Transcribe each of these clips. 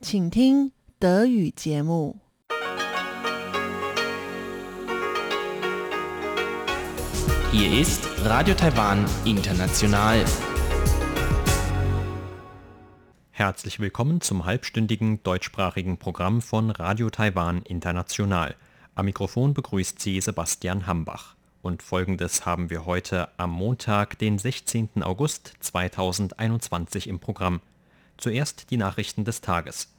请听德语节目。 Hier ist Radio Taiwan International. Herzlich willkommen zum halbstündigen deutschsprachigen Programm von Radio Taiwan International. Am Mikrofon begrüßt Sie Sebastian Hambach. Und folgendes haben wir heute am Montag, den 16. August 2021 im Programm. Zuerst die Nachrichten des Tages.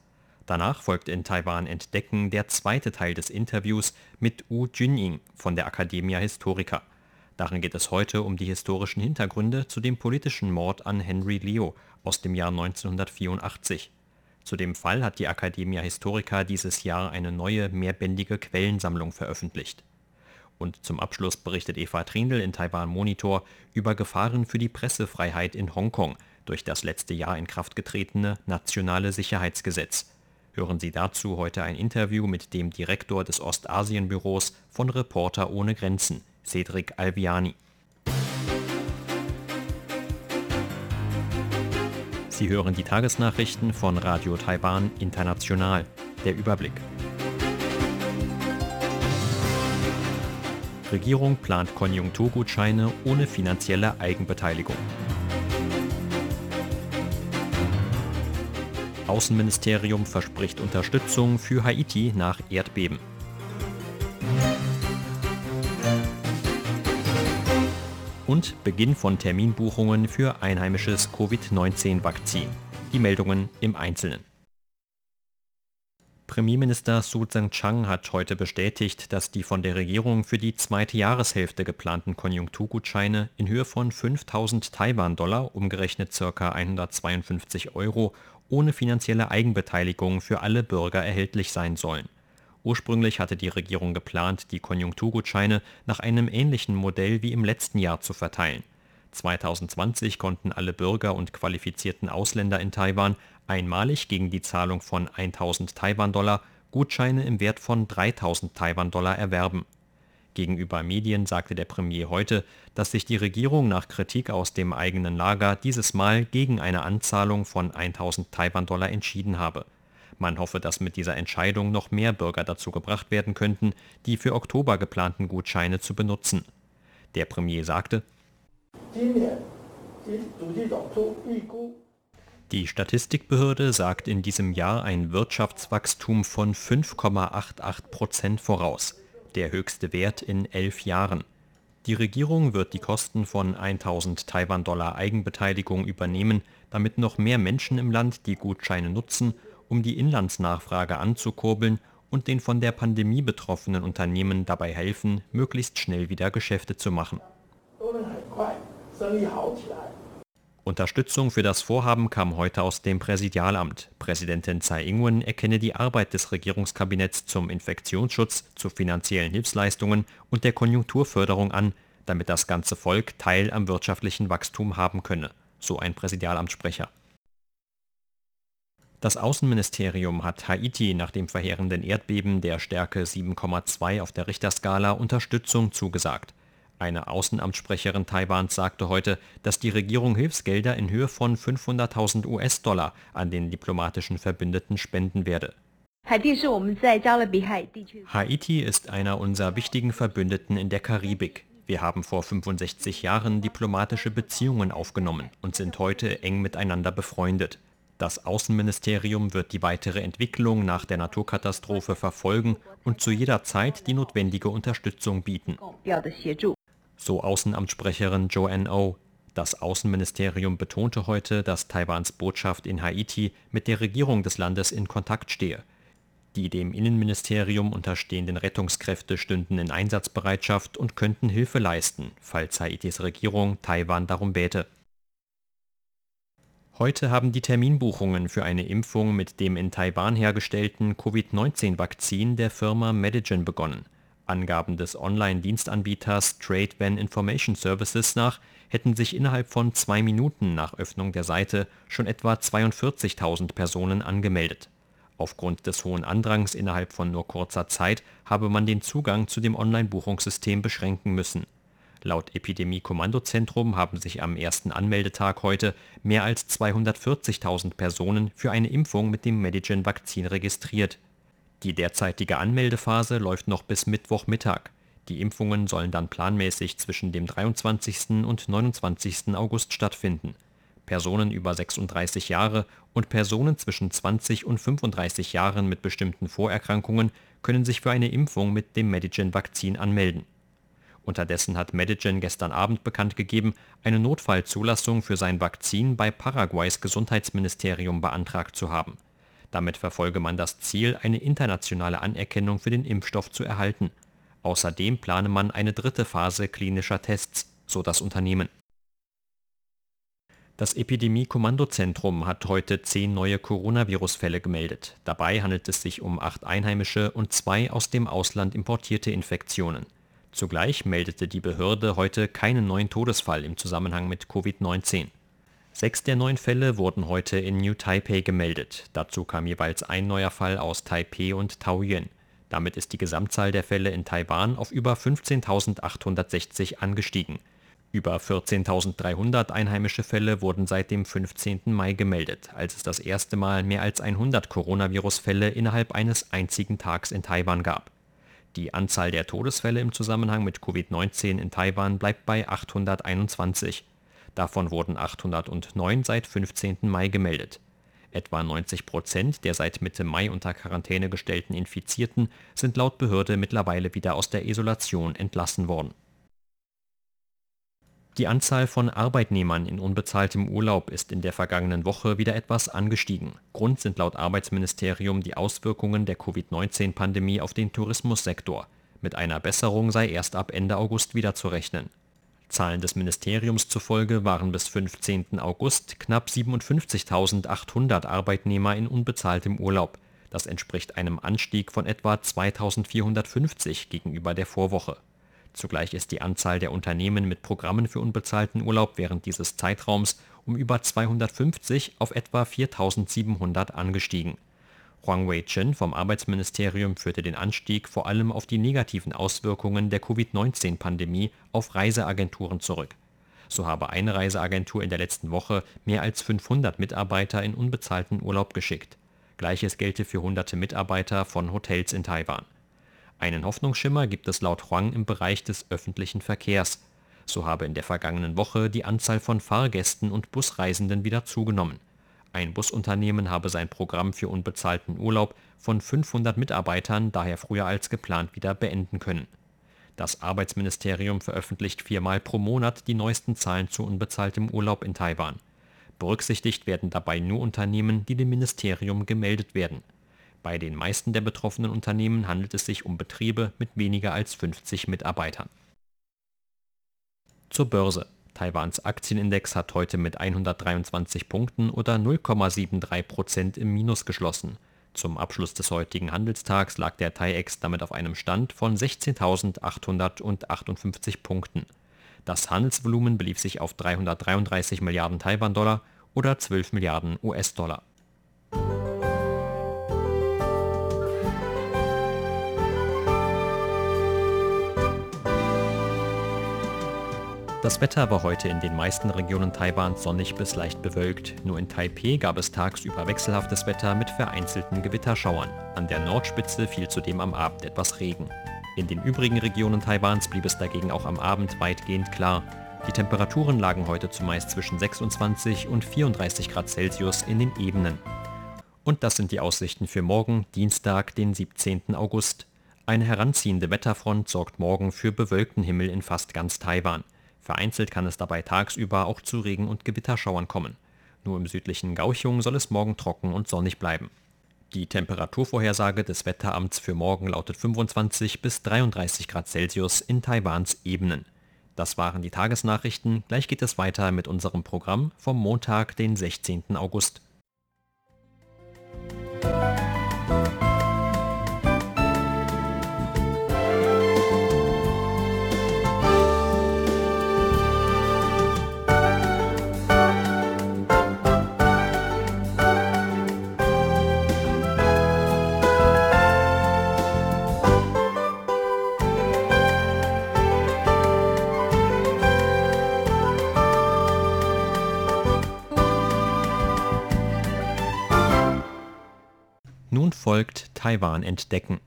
Danach folgt in Taiwan Entdecken der zweite Teil des Interviews mit Wu Junying von der Academia Historica. Darin geht es heute um die historischen Hintergründe zu dem politischen Mord an Henry Leo aus dem Jahr 1984. Zu dem Fall hat die Academia Historica dieses Jahr eine neue, mehrbändige Quellensammlung veröffentlicht. Und zum Abschluss berichtet Eva Trindl in Taiwan Monitor über Gefahren für die Pressefreiheit in Hongkong durch das letzte Jahr in Kraft getretene Nationale Sicherheitsgesetz. Hören Sie dazu heute ein Interview mit dem Direktor des Ostasienbüros von Reporter ohne Grenzen, Cedric Alviani. Sie hören die Tagesnachrichten von Radio Taiwan International. Der Überblick. Regierung plant Konjunkturgutscheine ohne finanzielle Eigenbeteiligung. Außenministerium verspricht Unterstützung für Haiti nach Erdbeben. Und Beginn von Terminbuchungen für einheimisches Covid-19-Vakzin. Die Meldungen im Einzelnen. Premierminister Su Tseng-Chang hat heute bestätigt, dass die von der Regierung für die zweite Jahreshälfte geplanten Konjunkturgutscheine in Höhe von 5000 Taiwan-Dollar, umgerechnet ca. 152 Euro, ohne finanzielle Eigenbeteiligung für alle Bürger erhältlich sein sollen. Ursprünglich hatte die Regierung geplant, die Konjunkturgutscheine nach einem ähnlichen Modell wie im letzten Jahr zu verteilen. 2020 konnten alle Bürger und qualifizierten Ausländer in Taiwan einmalig gegen die Zahlung von 1000 Taiwan-Dollar Gutscheine im Wert von 3000 Taiwan-Dollar erwerben. Gegenüber Medien sagte der Premier heute, dass sich die Regierung nach Kritik aus dem eigenen Lager dieses Mal gegen eine Anzahlung von 1000 Taiwan-Dollar entschieden habe. Man hoffe, dass mit dieser Entscheidung noch mehr Bürger dazu gebracht werden könnten, die für Oktober geplanten Gutscheine zu benutzen. Der Premier sagte, die Statistikbehörde sagt in diesem Jahr ein Wirtschaftswachstum von 5,88 Prozent voraus, der höchste Wert in elf Jahren. Die Regierung wird die Kosten von 1000 Taiwan-Dollar Eigenbeteiligung übernehmen, damit noch mehr Menschen im Land die Gutscheine nutzen, um die Inlandsnachfrage anzukurbeln und den von der Pandemie betroffenen Unternehmen dabei helfen, möglichst schnell wieder Geschäfte zu machen. Unterstützung für das Vorhaben kam heute aus dem Präsidialamt. Präsidentin Tsai Ing-wen erkenne die Arbeit des Regierungskabinetts zum Infektionsschutz, zu finanziellen Hilfsleistungen und der Konjunkturförderung an, damit das ganze Volk Teil am wirtschaftlichen Wachstum haben könne, so ein Präsidialamtssprecher. Das Außenministerium hat Haiti nach dem verheerenden Erdbeben der Stärke 7,2 auf der Richterskala Unterstützung zugesagt. Eine Außenamtssprecherin Taiwans sagte heute, dass die Regierung Hilfsgelder in Höhe von 500.000 US-Dollar an den diplomatischen Verbündeten spenden werde. Haiti ist einer unserer wichtigen Verbündeten in der Karibik. Wir haben vor 65 Jahren diplomatische Beziehungen aufgenommen und sind heute eng miteinander befreundet. Das Außenministerium wird die weitere Entwicklung nach der Naturkatastrophe verfolgen und zu jeder Zeit die notwendige Unterstützung bieten. So Außenamtssprecherin Joanne O. Das Außenministerium betonte heute, dass Taiwans Botschaft in Haiti mit der Regierung des Landes in Kontakt stehe. Die dem Innenministerium unterstehenden Rettungskräfte stünden in Einsatzbereitschaft und könnten Hilfe leisten, falls Haitis Regierung Taiwan darum bäte. Heute haben die Terminbuchungen für eine Impfung mit dem in Taiwan hergestellten Covid-19-Vakzin der Firma Medigen begonnen. Angaben des Online-Dienstanbieters Trade Van Information Services nach hätten sich innerhalb von zwei Minuten nach Öffnung der Seite schon etwa 42.000 Personen angemeldet. Aufgrund des hohen Andrangs innerhalb von nur kurzer Zeit habe man den Zugang zu dem Online-Buchungssystem beschränken müssen. Laut Epidemie-Kommandozentrum haben sich am ersten Anmeldetag heute mehr als 240.000 Personen für eine Impfung mit dem Medigen-Vakzin registriert. Die derzeitige Anmeldephase läuft noch bis Mittwochmittag. Die Impfungen sollen dann planmäßig zwischen dem 23. und 29. August stattfinden. Personen über 36 Jahre und Personen zwischen 20 und 35 Jahren mit bestimmten Vorerkrankungen können sich für eine Impfung mit dem Medigen-Vakzin anmelden. Unterdessen hat Medigen gestern Abend bekannt gegeben, eine Notfallzulassung für sein Vakzin bei Paraguays Gesundheitsministerium beantragt zu haben. Damit verfolge man das Ziel, eine internationale Anerkennung für den Impfstoff zu erhalten. Außerdem plane man eine dritte Phase klinischer Tests, so das Unternehmen. Das Epidemie-Kommandozentrum hat heute zehn neue Coronavirus-Fälle gemeldet. Dabei handelt es sich um acht einheimische und zwei aus dem Ausland importierte Infektionen. Zugleich meldete die Behörde heute keinen neuen Todesfall im Zusammenhang mit Covid-19. Sechs der neun Fälle wurden heute in New Taipei gemeldet. Dazu kam jeweils ein neuer Fall aus Taipei und Taoyuan. Damit ist die Gesamtzahl der Fälle in Taiwan auf über 15.860 angestiegen. Über 14.300 einheimische Fälle wurden seit dem 15. Mai gemeldet, als es das erste Mal mehr als 100 Coronavirus-Fälle innerhalb eines einzigen Tags in Taiwan gab. Die Anzahl der Todesfälle im Zusammenhang mit Covid-19 in Taiwan bleibt bei 821. Davon wurden 809 seit 15. Mai gemeldet. Etwa 90 Prozent der seit Mitte Mai unter Quarantäne gestellten Infizierten sind laut Behörde mittlerweile wieder aus der Isolation entlassen worden. Die Anzahl von Arbeitnehmern in unbezahltem Urlaub ist in der vergangenen Woche wieder etwas angestiegen. Grund sind laut Arbeitsministerium die Auswirkungen der Covid-19-Pandemie auf den Tourismussektor. Mit einer Besserung sei erst ab Ende August wieder zu rechnen. Zahlen des Ministeriums zufolge waren bis 15. August knapp 57.800 Arbeitnehmer in unbezahltem Urlaub. Das entspricht einem Anstieg von etwa 2.450 gegenüber der Vorwoche. Zugleich ist die Anzahl der Unternehmen mit Programmen für unbezahlten Urlaub während dieses Zeitraums um über 250 auf etwa 4.700 angestiegen. Huang Wei-chen vom Arbeitsministerium führte den Anstieg vor allem auf die negativen Auswirkungen der Covid-19-Pandemie auf Reiseagenturen zurück. So habe eine Reiseagentur in der letzten Woche mehr als 500 Mitarbeiter in unbezahlten Urlaub geschickt. Gleiches gelte für hunderte Mitarbeiter von Hotels in Taiwan. Einen Hoffnungsschimmer gibt es laut Huang im Bereich des öffentlichen Verkehrs. So habe in der vergangenen Woche die Anzahl von Fahrgästen und Busreisenden wieder zugenommen. Ein Busunternehmen habe sein Programm für unbezahlten Urlaub von 500 Mitarbeitern daher früher als geplant wieder beenden können. Das Arbeitsministerium veröffentlicht viermal pro Monat die neuesten Zahlen zu unbezahltem Urlaub in Taiwan. Berücksichtigt werden dabei nur Unternehmen, die dem Ministerium gemeldet werden. Bei den meisten der betroffenen Unternehmen handelt es sich um Betriebe mit weniger als 50 Mitarbeitern. Zur Börse. Taiwans Aktienindex hat heute mit 123 Punkten oder 0,73 Prozent im Minus geschlossen. Zum Abschluss des heutigen Handelstags lag der TAIEX damit auf einem Stand von 16.858 Punkten. Das Handelsvolumen belief sich auf 333 Milliarden Taiwan-Dollar oder 12 Milliarden US-Dollar. Das Wetter war heute in den meisten Regionen Taiwans sonnig bis leicht bewölkt. Nur in Taipeh gab es tagsüber wechselhaftes Wetter mit vereinzelten Gewitterschauern. An der Nordspitze fiel zudem am Abend etwas Regen. In den übrigen Regionen Taiwans blieb es dagegen auch am Abend weitgehend klar. Die Temperaturen lagen heute zumeist zwischen 26 und 34 Grad Celsius in den Ebenen. Und das sind die Aussichten für morgen, Dienstag, den 17. August. Eine heranziehende Wetterfront sorgt morgen für bewölkten Himmel in fast ganz Taiwan. Vereinzelt kann es dabei tagsüber auch zu Regen- und Gewitterschauern kommen. Nur im südlichen Gauchung soll es morgen trocken und sonnig bleiben. Die Temperaturvorhersage des Wetteramts für morgen lautet 25 bis 33 Grad Celsius in Taiwans Ebenen. Das waren die Tagesnachrichten. Gleich geht es weiter mit unserem Programm vom Montag, den 16. August. Folgt Taiwan entdecken.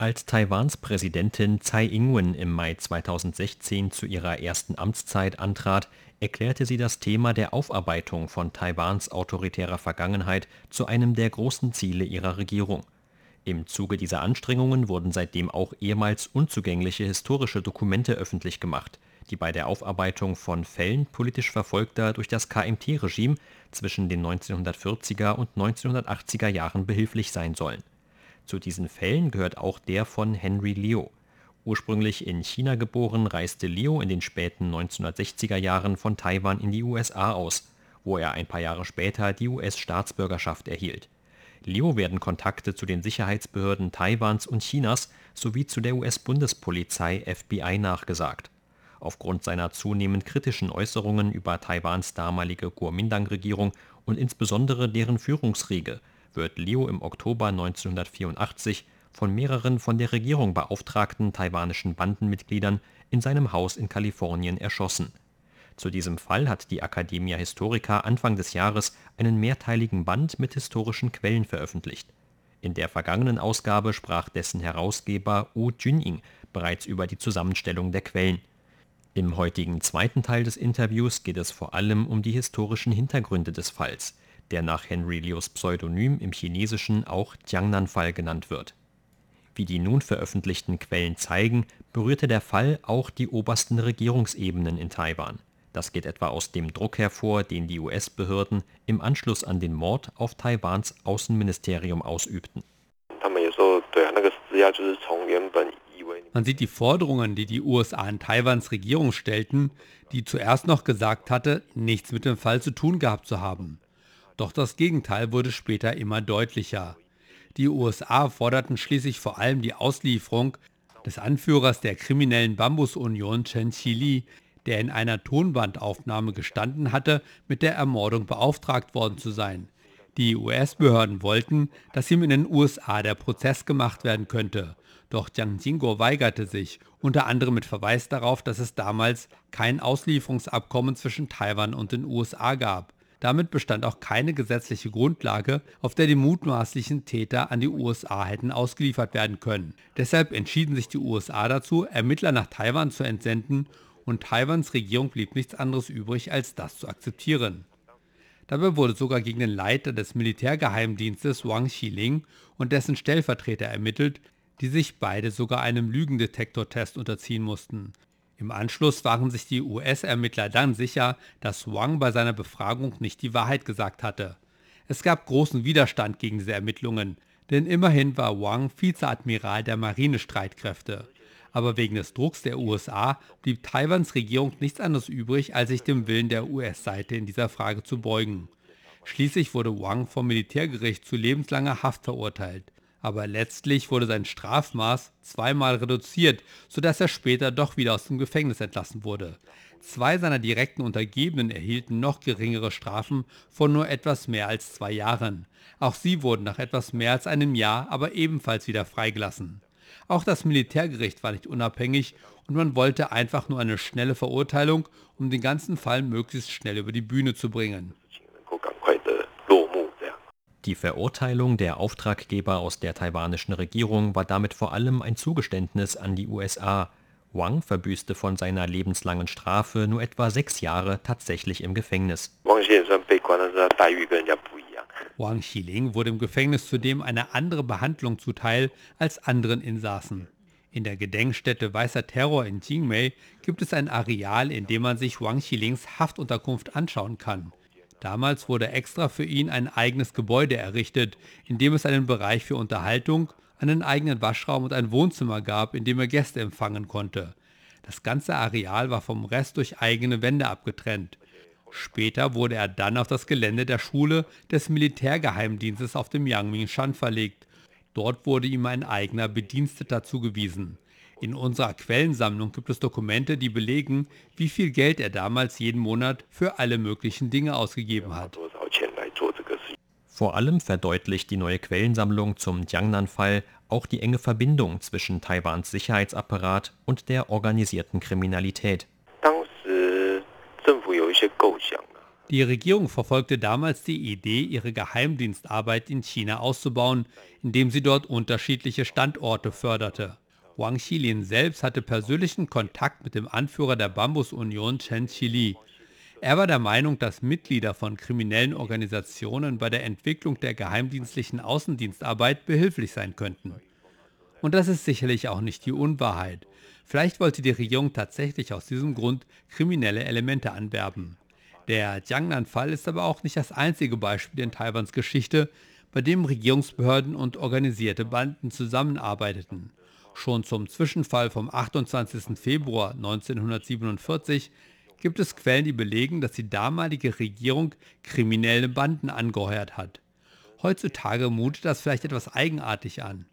Als Taiwans Präsidentin Tsai Ing-wen im Mai 2016 zu ihrer ersten Amtszeit antrat, erklärte sie das Thema der Aufarbeitung von Taiwans autoritärer Vergangenheit zu einem der großen Ziele ihrer Regierung. Im Zuge dieser Anstrengungen wurden seitdem auch ehemals unzugängliche historische Dokumente öffentlich gemacht, die bei der Aufarbeitung von Fällen politisch Verfolgter durch das KMT-Regime zwischen den 1940er und 1980er Jahren behilflich sein sollen zu diesen Fällen gehört auch der von Henry Liu. Ursprünglich in China geboren, reiste Liu in den späten 1960er Jahren von Taiwan in die USA aus, wo er ein paar Jahre später die US-Staatsbürgerschaft erhielt. Liu werden Kontakte zu den Sicherheitsbehörden Taiwans und Chinas sowie zu der US-Bundespolizei FBI nachgesagt. Aufgrund seiner zunehmend kritischen Äußerungen über Taiwans damalige Kuomintang-Regierung und insbesondere deren Führungsriege wird Liu im Oktober 1984 von mehreren von der Regierung beauftragten taiwanischen Bandenmitgliedern in seinem Haus in Kalifornien erschossen. Zu diesem Fall hat die Academia Historica Anfang des Jahres einen mehrteiligen Band mit historischen Quellen veröffentlicht. In der vergangenen Ausgabe sprach dessen Herausgeber Wu Junying bereits über die Zusammenstellung der Quellen. Im heutigen zweiten Teil des Interviews geht es vor allem um die historischen Hintergründe des Falls, der nach Henry Lius Pseudonym im Chinesischen auch Jiangnan-Fall genannt wird. Wie die nun veröffentlichten Quellen zeigen, berührte der Fall auch die obersten Regierungsebenen in Taiwan. Das geht etwa aus dem Druck hervor, den die US-Behörden im Anschluss an den Mord auf Taiwans Außenministerium ausübten. Man sieht die Forderungen, die die USA an Taiwans Regierung stellten, die zuerst noch gesagt hatte, nichts mit dem Fall zu tun gehabt zu haben. Doch das Gegenteil wurde später immer deutlicher. Die USA forderten schließlich vor allem die Auslieferung des Anführers der kriminellen Bambus-Union Chen Qili, der in einer Tonbandaufnahme gestanden hatte, mit der Ermordung beauftragt worden zu sein. Die US-Behörden wollten, dass ihm in den USA der Prozess gemacht werden könnte. Doch Jiang Jingo weigerte sich, unter anderem mit Verweis darauf, dass es damals kein Auslieferungsabkommen zwischen Taiwan und den USA gab. Damit bestand auch keine gesetzliche Grundlage, auf der die mutmaßlichen Täter an die USA hätten ausgeliefert werden können. Deshalb entschieden sich die USA dazu, Ermittler nach Taiwan zu entsenden und Taiwans Regierung blieb nichts anderes übrig, als das zu akzeptieren. Dabei wurde sogar gegen den Leiter des Militärgeheimdienstes Wang Xiling und dessen Stellvertreter ermittelt, die sich beide sogar einem Lügendetektortest unterziehen mussten. Im Anschluss waren sich die US-Ermittler dann sicher, dass Wang bei seiner Befragung nicht die Wahrheit gesagt hatte. Es gab großen Widerstand gegen diese Ermittlungen, denn immerhin war Wang Vizeadmiral der Marinestreitkräfte. Aber wegen des Drucks der USA blieb Taiwans Regierung nichts anderes übrig, als sich dem Willen der US-Seite in dieser Frage zu beugen. Schließlich wurde Wang vom Militärgericht zu lebenslanger Haft verurteilt aber letztlich wurde sein Strafmaß zweimal reduziert, sodass er später doch wieder aus dem Gefängnis entlassen wurde. Zwei seiner direkten Untergebenen erhielten noch geringere Strafen von nur etwas mehr als zwei Jahren. Auch sie wurden nach etwas mehr als einem Jahr aber ebenfalls wieder freigelassen. Auch das Militärgericht war nicht unabhängig und man wollte einfach nur eine schnelle Verurteilung, um den ganzen Fall möglichst schnell über die Bühne zu bringen. Die Verurteilung der Auftraggeber aus der taiwanischen Regierung war damit vor allem ein Zugeständnis an die USA. Wang verbüßte von seiner lebenslangen Strafe nur etwa sechs Jahre tatsächlich im Gefängnis. Wang Xiling wurde im Gefängnis zudem eine andere Behandlung zuteil als anderen Insassen. In der Gedenkstätte Weißer Terror in Jingmei gibt es ein Areal, in dem man sich Wang Xilings Haftunterkunft anschauen kann. Damals wurde extra für ihn ein eigenes Gebäude errichtet, in dem es einen Bereich für Unterhaltung, einen eigenen Waschraum und ein Wohnzimmer gab, in dem er Gäste empfangen konnte. Das ganze Areal war vom Rest durch eigene Wände abgetrennt. Später wurde er dann auf das Gelände der Schule des Militärgeheimdienstes auf dem Yangmingshan verlegt. Dort wurde ihm ein eigener Bediensteter zugewiesen. In unserer Quellensammlung gibt es Dokumente, die belegen, wie viel Geld er damals jeden Monat für alle möglichen Dinge ausgegeben hat. Vor allem verdeutlicht die neue Quellensammlung zum Jiangnan-Fall auch die enge Verbindung zwischen Taiwans Sicherheitsapparat und der organisierten Kriminalität. Die Regierung verfolgte damals die Idee, ihre Geheimdienstarbeit in China auszubauen, indem sie dort unterschiedliche Standorte förderte. Wang Xilin selbst hatte persönlichen Kontakt mit dem Anführer der Bambus-Union Chen Qili. Er war der Meinung, dass Mitglieder von kriminellen Organisationen bei der Entwicklung der geheimdienstlichen Außendienstarbeit behilflich sein könnten. Und das ist sicherlich auch nicht die Unwahrheit. Vielleicht wollte die Regierung tatsächlich aus diesem Grund kriminelle Elemente anwerben. Der Jiangnan-Fall ist aber auch nicht das einzige Beispiel in Taiwans Geschichte, bei dem Regierungsbehörden und organisierte Banden zusammenarbeiteten. Schon zum Zwischenfall vom 28. Februar 1947 gibt es Quellen, die belegen, dass die damalige Regierung kriminelle Banden angeheuert hat. Heutzutage mutet das vielleicht etwas eigenartig an.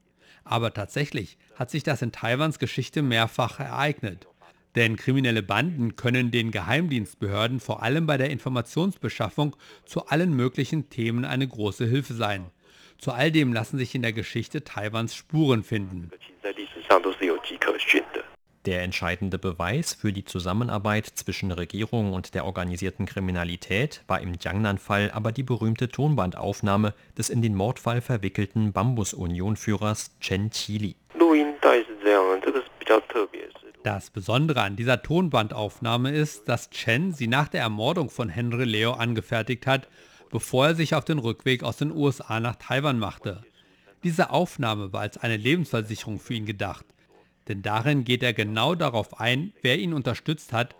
Aber tatsächlich hat sich das in Taiwans Geschichte mehrfach ereignet. Denn kriminelle Banden können den Geheimdienstbehörden vor allem bei der Informationsbeschaffung zu allen möglichen Themen eine große Hilfe sein. Zu all dem lassen sich in der Geschichte Taiwans Spuren finden. Der entscheidende Beweis für die Zusammenarbeit zwischen Regierung und der organisierten Kriminalität war im Jiangnan-Fall aber die berühmte Tonbandaufnahme des in den Mordfall verwickelten Bambus-Union-Führers Chen Qili. Das Besondere an dieser Tonbandaufnahme ist, dass Chen sie nach der Ermordung von Henry Leo angefertigt hat, bevor er sich auf den Rückweg aus den USA nach Taiwan machte. Diese Aufnahme war als eine Lebensversicherung für ihn gedacht denn darin geht er genau darauf ein, wer ihn unterstützt hat,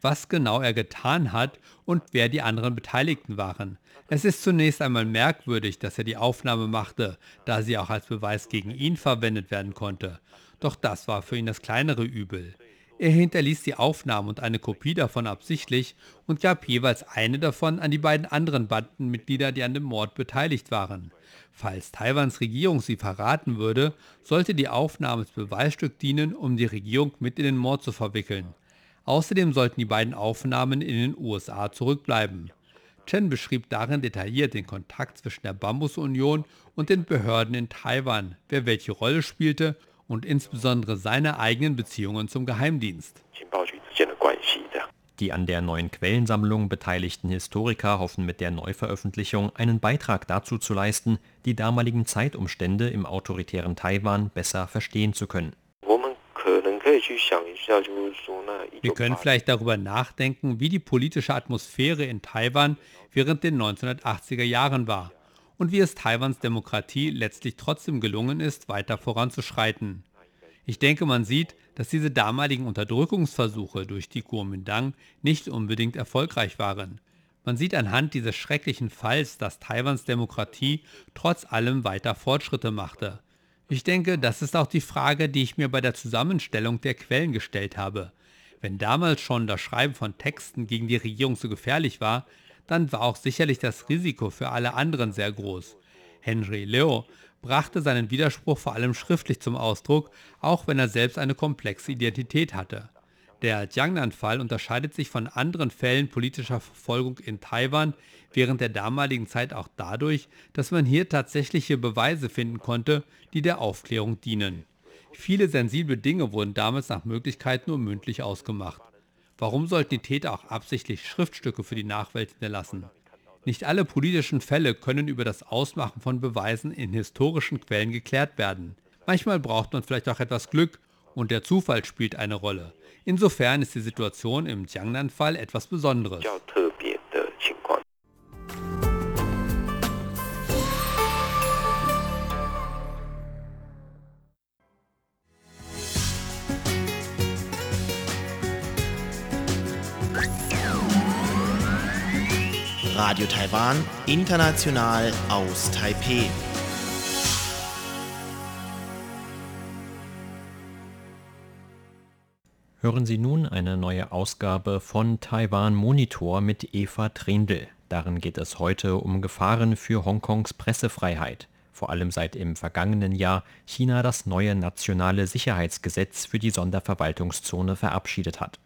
was genau er getan hat und wer die anderen Beteiligten waren. Es ist zunächst einmal merkwürdig, dass er die Aufnahme machte, da sie auch als Beweis gegen ihn verwendet werden konnte. Doch das war für ihn das kleinere Übel. Er hinterließ die Aufnahmen und eine Kopie davon absichtlich und gab jeweils eine davon an die beiden anderen Bandenmitglieder, die an dem Mord beteiligt waren. Falls Taiwans Regierung sie verraten würde, sollte die Aufnahme als Beweisstück dienen, um die Regierung mit in den Mord zu verwickeln. Außerdem sollten die beiden Aufnahmen in den USA zurückbleiben. Chen beschrieb darin detailliert den Kontakt zwischen der Bambus-Union und den Behörden in Taiwan, wer welche Rolle spielte und insbesondere seine eigenen Beziehungen zum Geheimdienst. Die an der neuen Quellensammlung beteiligten Historiker hoffen mit der Neuveröffentlichung einen Beitrag dazu zu leisten, die damaligen Zeitumstände im autoritären Taiwan besser verstehen zu können. Wir können vielleicht darüber nachdenken, wie die politische Atmosphäre in Taiwan während den 1980er Jahren war und wie es Taiwans Demokratie letztlich trotzdem gelungen ist, weiter voranzuschreiten. Ich denke, man sieht, dass diese damaligen Unterdrückungsversuche durch die Kuomintang nicht unbedingt erfolgreich waren. Man sieht anhand dieses schrecklichen Falls, dass Taiwans Demokratie trotz allem weiter Fortschritte machte. Ich denke, das ist auch die Frage, die ich mir bei der Zusammenstellung der Quellen gestellt habe. Wenn damals schon das Schreiben von Texten gegen die Regierung so gefährlich war, dann war auch sicherlich das Risiko für alle anderen sehr groß. Henry Leo brachte seinen Widerspruch vor allem schriftlich zum Ausdruck, auch wenn er selbst eine komplexe Identität hatte. Der Jiangnan-Fall unterscheidet sich von anderen Fällen politischer Verfolgung in Taiwan während der damaligen Zeit auch dadurch, dass man hier tatsächliche Beweise finden konnte, die der Aufklärung dienen. Viele sensible Dinge wurden damals nach Möglichkeit nur mündlich ausgemacht. Warum sollten die Täter auch absichtlich Schriftstücke für die Nachwelt hinterlassen? Nicht alle politischen Fälle können über das Ausmachen von Beweisen in historischen Quellen geklärt werden. Manchmal braucht man vielleicht auch etwas Glück und der Zufall spielt eine Rolle. Insofern ist die Situation im Jiangnan-Fall etwas Besonderes. Radio Taiwan, international aus Taipeh. Hören Sie nun eine neue Ausgabe von Taiwan Monitor mit Eva Trindl. Darin geht es heute um Gefahren für Hongkongs Pressefreiheit, vor allem seit im vergangenen Jahr China das neue nationale Sicherheitsgesetz für die Sonderverwaltungszone verabschiedet hat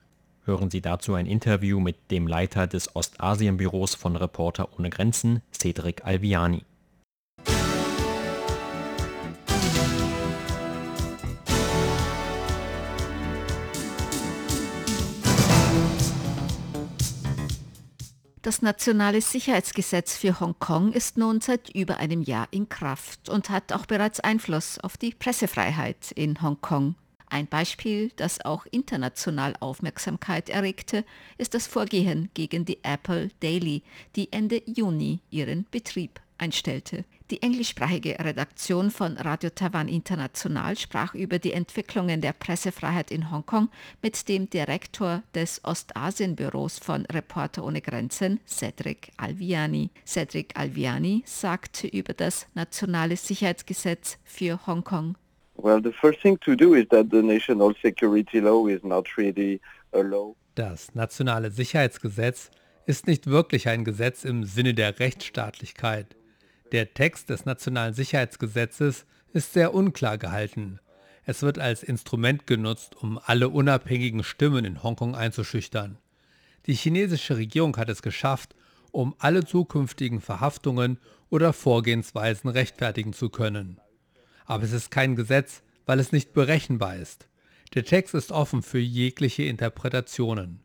Hören Sie dazu ein Interview mit dem Leiter des Ostasienbüros von Reporter ohne Grenzen, Cedric Alviani. Das nationale Sicherheitsgesetz für Hongkong ist nun seit über einem Jahr in Kraft und hat auch bereits Einfluss auf die Pressefreiheit in Hongkong. Ein Beispiel, das auch international Aufmerksamkeit erregte, ist das Vorgehen gegen die Apple Daily, die Ende Juni ihren Betrieb einstellte. Die englischsprachige Redaktion von Radio Taiwan International sprach über die Entwicklungen der Pressefreiheit in Hongkong mit dem Direktor des Ostasienbüros von Reporter ohne Grenzen, Cedric Alviani. Cedric Alviani sagte über das nationale Sicherheitsgesetz für Hongkong. Das nationale Sicherheitsgesetz ist nicht wirklich ein Gesetz im Sinne der Rechtsstaatlichkeit. Der Text des Nationalen Sicherheitsgesetzes ist sehr unklar gehalten. Es wird als Instrument genutzt, um alle unabhängigen Stimmen in Hongkong einzuschüchtern. Die chinesische Regierung hat es geschafft, um alle zukünftigen Verhaftungen oder Vorgehensweisen rechtfertigen zu können. Aber es ist kein Gesetz, weil es nicht berechenbar ist. Der Text ist offen für jegliche Interpretationen.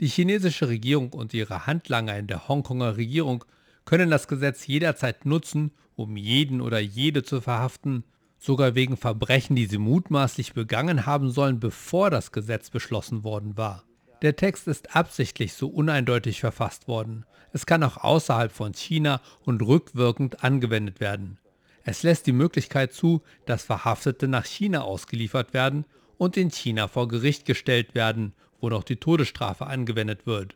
Die chinesische Regierung und ihre Handlanger in der Hongkonger Regierung können das Gesetz jederzeit nutzen, um jeden oder jede zu verhaften, sogar wegen Verbrechen, die sie mutmaßlich begangen haben sollen, bevor das Gesetz beschlossen worden war. Der Text ist absichtlich so uneindeutig verfasst worden. Es kann auch außerhalb von China und rückwirkend angewendet werden. Es lässt die Möglichkeit zu, dass Verhaftete nach China ausgeliefert werden und in China vor Gericht gestellt werden, wo noch die Todesstrafe angewendet wird.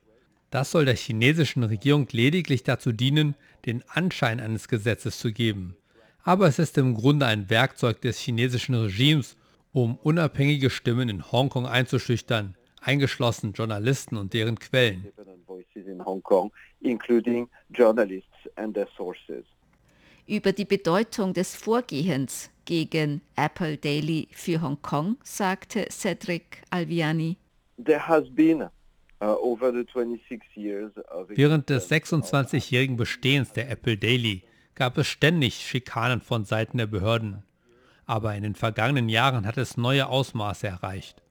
Das soll der chinesischen Regierung lediglich dazu dienen, den Anschein eines Gesetzes zu geben. Aber es ist im Grunde ein Werkzeug des chinesischen Regimes, um unabhängige Stimmen in Hongkong einzuschüchtern, eingeschlossen Journalisten und deren Quellen. Über die Bedeutung des Vorgehens gegen Apple Daily für Hongkong sagte Cedric Alviani. There has been Uh, Während des 26-jährigen Bestehens der Apple Daily gab es ständig Schikanen von Seiten der Behörden. Aber in den vergangenen Jahren hat es neue Ausmaße erreicht.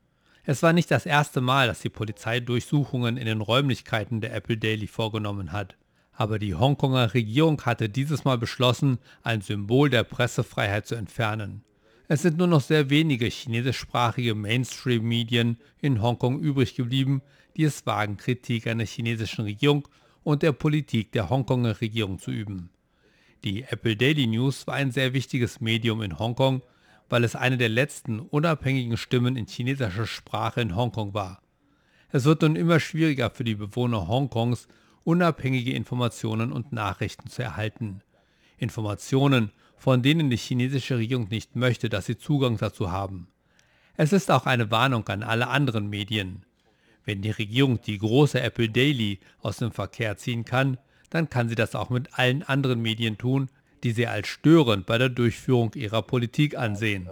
Es war nicht das erste Mal, dass die Polizei Durchsuchungen in den Räumlichkeiten der Apple Daily vorgenommen hat. Aber die Hongkonger Regierung hatte dieses Mal beschlossen, ein Symbol der Pressefreiheit zu entfernen. Es sind nur noch sehr wenige chinesischsprachige Mainstream-Medien in Hongkong übrig geblieben, die es wagen, Kritik an der chinesischen Regierung und der Politik der Hongkonger Regierung zu üben. Die Apple Daily News war ein sehr wichtiges Medium in Hongkong, weil es eine der letzten unabhängigen Stimmen in chinesischer Sprache in Hongkong war. Es wird nun immer schwieriger für die Bewohner Hongkongs, unabhängige Informationen und Nachrichten zu erhalten. Informationen, von denen die chinesische Regierung nicht möchte, dass sie Zugang dazu haben. Es ist auch eine Warnung an alle anderen Medien. Wenn die Regierung die große Apple Daily aus dem Verkehr ziehen kann, dann kann sie das auch mit allen anderen Medien tun, die sie als störend bei der Durchführung ihrer Politik ansehen.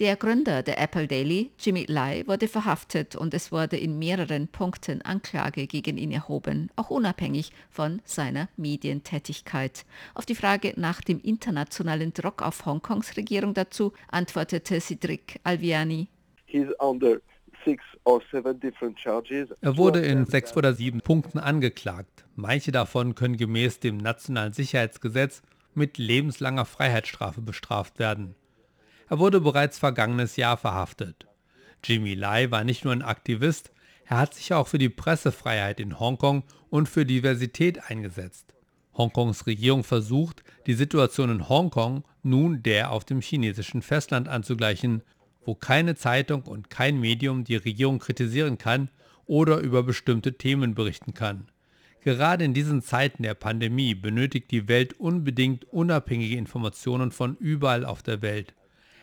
Der Gründer der Apple Daily, Jimmy Lai, wurde verhaftet und es wurde in mehreren Punkten Anklage gegen ihn erhoben, auch unabhängig von seiner Medientätigkeit. Auf die Frage nach dem internationalen Druck auf Hongkongs Regierung dazu antwortete Cedric Alviani. Er wurde in sechs oder sieben Punkten angeklagt. Manche davon können gemäß dem nationalen Sicherheitsgesetz mit lebenslanger Freiheitsstrafe bestraft werden. Er wurde bereits vergangenes Jahr verhaftet. Jimmy Lai war nicht nur ein Aktivist, er hat sich auch für die Pressefreiheit in Hongkong und für Diversität eingesetzt. Hongkongs Regierung versucht, die Situation in Hongkong nun der auf dem chinesischen Festland anzugleichen, wo keine Zeitung und kein Medium die Regierung kritisieren kann oder über bestimmte Themen berichten kann. Gerade in diesen Zeiten der Pandemie benötigt die Welt unbedingt unabhängige Informationen von überall auf der Welt.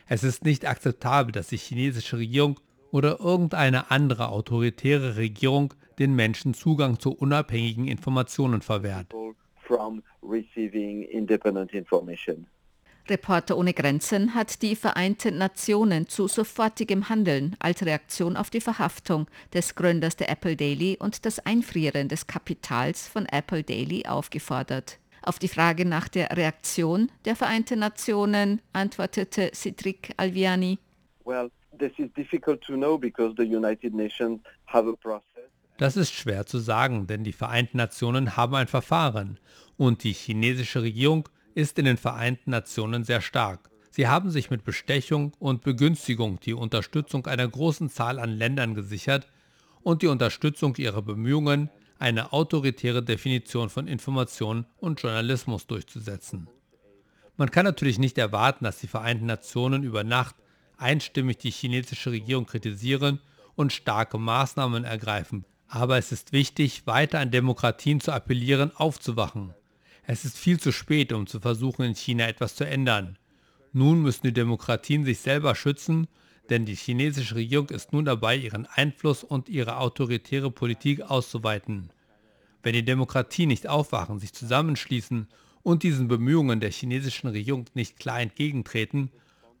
Es ist nicht akzeptabel, dass die chinesische Regierung oder irgendeine andere autoritäre Regierung den Menschen Zugang zu unabhängigen Informationen verwehrt. Reporter ohne Grenzen hat die Vereinten Nationen zu sofortigem Handeln als Reaktion auf die Verhaftung des Gründers der Apple Daily und das Einfrieren des Kapitals von Apple Daily aufgefordert. Auf die Frage nach der Reaktion der Vereinten Nationen antwortete Cedric Alviani. Well, Das ist schwer zu sagen, denn die Vereinten Nationen haben ein Verfahren und die chinesische Regierung ist in den Vereinten Nationen sehr stark. Sie haben sich mit Bestechung und Begünstigung die Unterstützung einer großen Zahl an Ländern gesichert und die Unterstützung ihrer Bemühungen, eine autoritäre Definition von Information und Journalismus durchzusetzen. Man kann natürlich nicht erwarten, dass die Vereinten Nationen über Nacht einstimmig die chinesische Regierung kritisieren und starke Maßnahmen ergreifen. Aber es ist wichtig, weiter an Demokratien zu appellieren, aufzuwachen. Es ist viel zu spät, um zu versuchen, in China etwas zu ändern. Nun müssen die Demokratien sich selber schützen, denn die chinesische Regierung ist nun dabei, ihren Einfluss und ihre autoritäre Politik auszuweiten. Wenn die Demokratien nicht aufwachen, sich zusammenschließen und diesen Bemühungen der chinesischen Regierung nicht klar entgegentreten,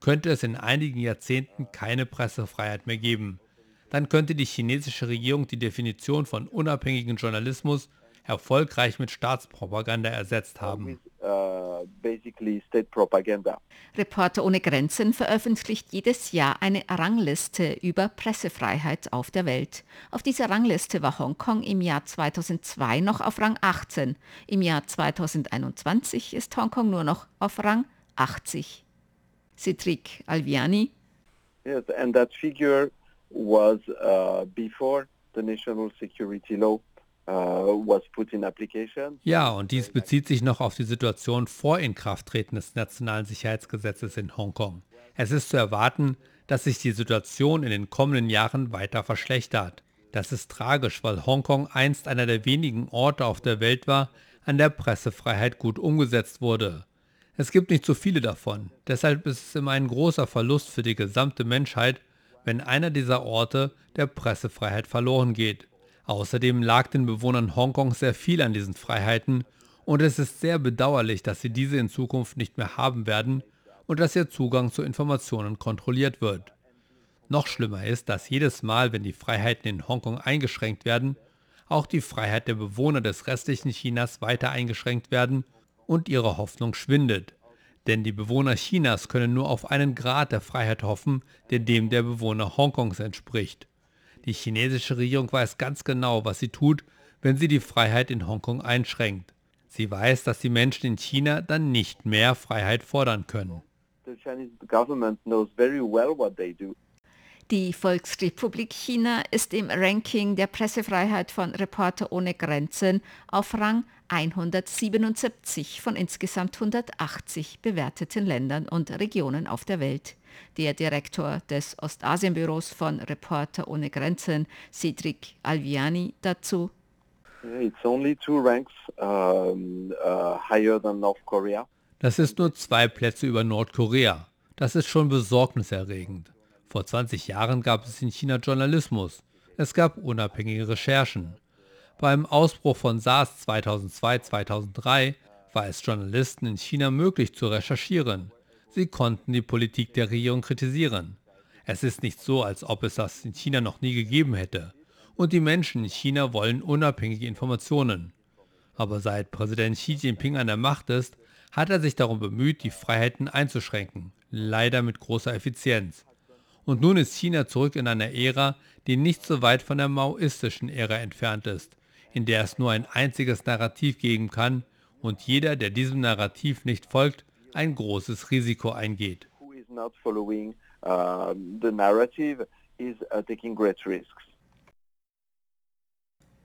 könnte es in einigen Jahrzehnten keine Pressefreiheit mehr geben. Dann könnte die chinesische Regierung die Definition von unabhängigen Journalismus erfolgreich mit Staatspropaganda ersetzt haben. Uh, Reporter ohne Grenzen veröffentlicht jedes Jahr eine Rangliste über Pressefreiheit auf der Welt. Auf dieser Rangliste war Hongkong im Jahr 2002 noch auf Rang 18. Im Jahr 2021 ist Hongkong nur noch auf Rang 80. Cedric Alviani. Yes, and that figure was uh, before the national security law ja, und dies bezieht sich noch auf die Situation vor Inkrafttreten des nationalen Sicherheitsgesetzes in Hongkong. Es ist zu erwarten, dass sich die Situation in den kommenden Jahren weiter verschlechtert. Das ist tragisch, weil Hongkong einst einer der wenigen Orte auf der Welt war, an der Pressefreiheit gut umgesetzt wurde. Es gibt nicht so viele davon, deshalb ist es immer ein großer Verlust für die gesamte Menschheit, wenn einer dieser Orte der Pressefreiheit verloren geht. Außerdem lag den Bewohnern Hongkongs sehr viel an diesen Freiheiten und es ist sehr bedauerlich, dass sie diese in Zukunft nicht mehr haben werden und dass ihr Zugang zu Informationen kontrolliert wird. Noch schlimmer ist, dass jedes Mal, wenn die Freiheiten in Hongkong eingeschränkt werden, auch die Freiheit der Bewohner des restlichen Chinas weiter eingeschränkt werden und ihre Hoffnung schwindet. Denn die Bewohner Chinas können nur auf einen Grad der Freiheit hoffen, der dem der Bewohner Hongkongs entspricht. Die chinesische Regierung weiß ganz genau, was sie tut, wenn sie die Freiheit in Hongkong einschränkt. Sie weiß, dass die Menschen in China dann nicht mehr Freiheit fordern können. Die Volksrepublik China ist im Ranking der Pressefreiheit von Reporter ohne Grenzen auf Rang 177 von insgesamt 180 bewerteten Ländern und Regionen auf der Welt. Der Direktor des Ostasienbüros von Reporter ohne Grenzen, Cedric Alviani, dazu. Das ist nur zwei Plätze über Nordkorea. Das ist schon besorgniserregend. Vor 20 Jahren gab es in China Journalismus. Es gab unabhängige Recherchen. Beim Ausbruch von SARS 2002-2003 war es Journalisten in China möglich zu recherchieren. Sie konnten die Politik der Regierung kritisieren. Es ist nicht so, als ob es das in China noch nie gegeben hätte. Und die Menschen in China wollen unabhängige Informationen. Aber seit Präsident Xi Jinping an der Macht ist, hat er sich darum bemüht, die Freiheiten einzuschränken, leider mit großer Effizienz. Und nun ist China zurück in einer Ära, die nicht so weit von der maoistischen Ära entfernt ist, in der es nur ein einziges Narrativ geben kann und jeder, der diesem Narrativ nicht folgt, ein großes Risiko eingeht. Uh,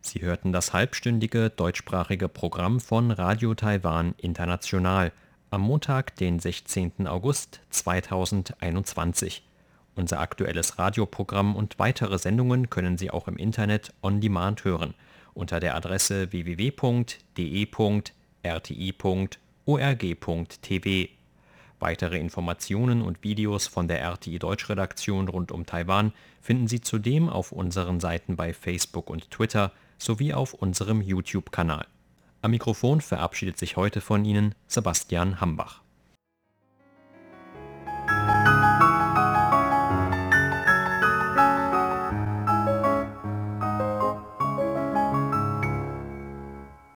Sie hörten das halbstündige deutschsprachige Programm von Radio Taiwan International am Montag, den 16. August 2021. Unser aktuelles Radioprogramm und weitere Sendungen können Sie auch im Internet on demand hören unter der Adresse www.de.rti.org.tv. Weitere Informationen und Videos von der RTI Deutschredaktion rund um Taiwan finden Sie zudem auf unseren Seiten bei Facebook und Twitter sowie auf unserem YouTube-Kanal. Am Mikrofon verabschiedet sich heute von Ihnen Sebastian Hambach.